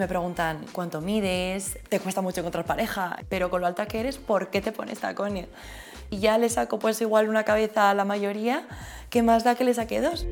Me preguntan cuánto mides, te cuesta mucho encontrar pareja, pero con lo alta que eres, ¿por qué te pones tacones? Y ya le saco pues igual una cabeza a la mayoría, ¿qué más da que le saque dos?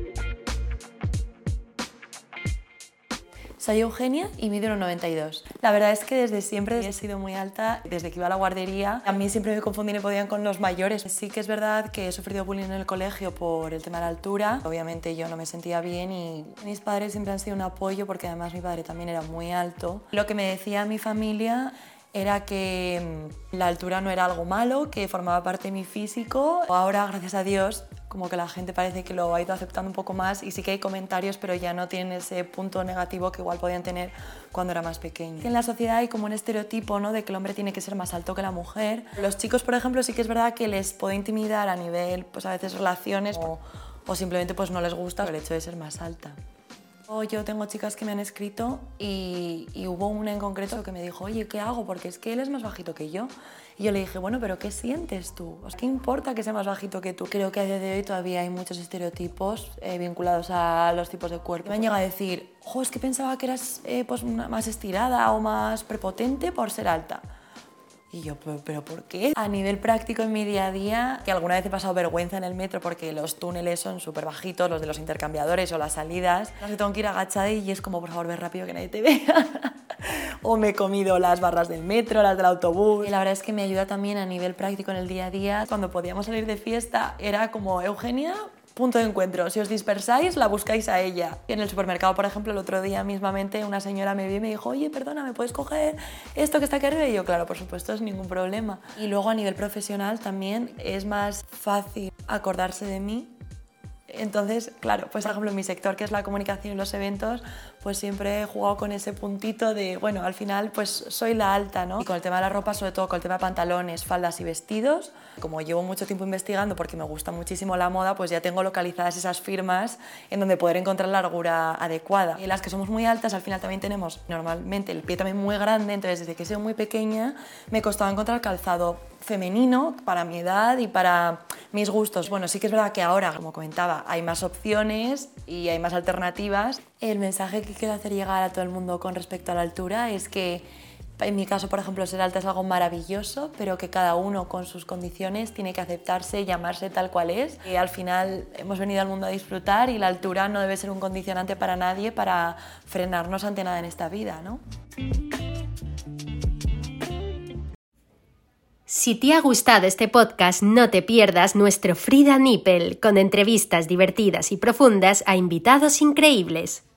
Soy Eugenia y mido 1,92. La verdad es que desde siempre he sido muy alta, desde que iba a la guardería. A mí siempre me confundían y podían con los mayores. Sí que es verdad que he sufrido bullying en el colegio por el tema de la altura. Obviamente yo no me sentía bien y mis padres siempre han sido un apoyo porque además mi padre también era muy alto. Lo que me decía mi familia era que mm, la altura no era algo malo, que formaba parte de mi físico. Ahora, gracias a Dios, como que la gente parece que lo ha ido aceptando un poco más y sí que hay comentarios, pero ya no tienen ese punto negativo que igual podían tener cuando era más pequeño. En la sociedad hay como un estereotipo ¿no? de que el hombre tiene que ser más alto que la mujer. Los chicos, por ejemplo, sí que es verdad que les puede intimidar a nivel, pues a veces relaciones o, o simplemente pues no les gusta el hecho de ser más alta. Yo tengo chicas que me han escrito y, hubo una en concreto que me dijo, oye, ¿qué hago? Porque es que él es más bajito que yo. Y yo le dije, bueno, pero ¿qué sientes tú? ¿Qué importa que sea más bajito que tú? Creo que a día de hoy todavía hay muchos estereotipos eh, vinculados a los tipos de cuerpo. Me han llegado a decir, ojo, es que pensaba que eras eh, pues, más estirada o más prepotente por ser alta. Y yo, ¿pero, por qué? A nivel práctico en mi día a día, que alguna vez he pasado vergüenza en el metro porque los túneles son súper bajitos, los de los intercambiadores o las salidas. No sé, tengo que ir agachada y es como, por favor, ve rápido que nadie te vea. o me he comido las barras del metro, las del autobús. Y la verdad es que me ayuda también a nivel práctico en el día a día. Cuando podíamos salir de fiesta, era como, Eugenia, punto de encuentro. Si os dispersáis, la buscáis a ella. En el supermercado, por ejemplo, el otro día mismamente una señora me vio y me dijo, oye, perdona, ¿me puedes coger esto que está aquí arriba? Y yo, claro, por supuesto, es ningún problema. Y luego a nivel profesional también es más fácil acordarse de mí entonces, claro, pues por ejemplo en mi sector, que es la comunicación y los eventos, pues siempre he jugado con ese puntito de, bueno, al final pues soy la alta, ¿no? Y con el tema de la ropa, sobre todo con el tema de pantalones, faldas y vestidos, como llevo mucho tiempo investigando porque me gusta muchísimo la moda, pues ya tengo localizadas esas firmas en donde poder encontrar la largura adecuada. Y las que somos muy altas, al final también tenemos normalmente el pie también muy grande, entonces desde que soy muy pequeña me costaba encontrar calzado femenino para mi edad y para mis gustos. Bueno, sí que es verdad que ahora, como comentaba, hay más opciones y hay más alternativas. El mensaje que quiero hacer llegar a todo el mundo con respecto a la altura es que en mi caso, por ejemplo, ser alta es algo maravilloso, pero que cada uno con sus condiciones tiene que aceptarse y llamarse tal cual es. Y al final hemos venido al mundo a disfrutar y la altura no debe ser un condicionante para nadie para frenarnos ante nada en esta vida, ¿no? Si te ha gustado este podcast, no te pierdas nuestro Frida Nippel con entrevistas divertidas y profundas a invitados increíbles.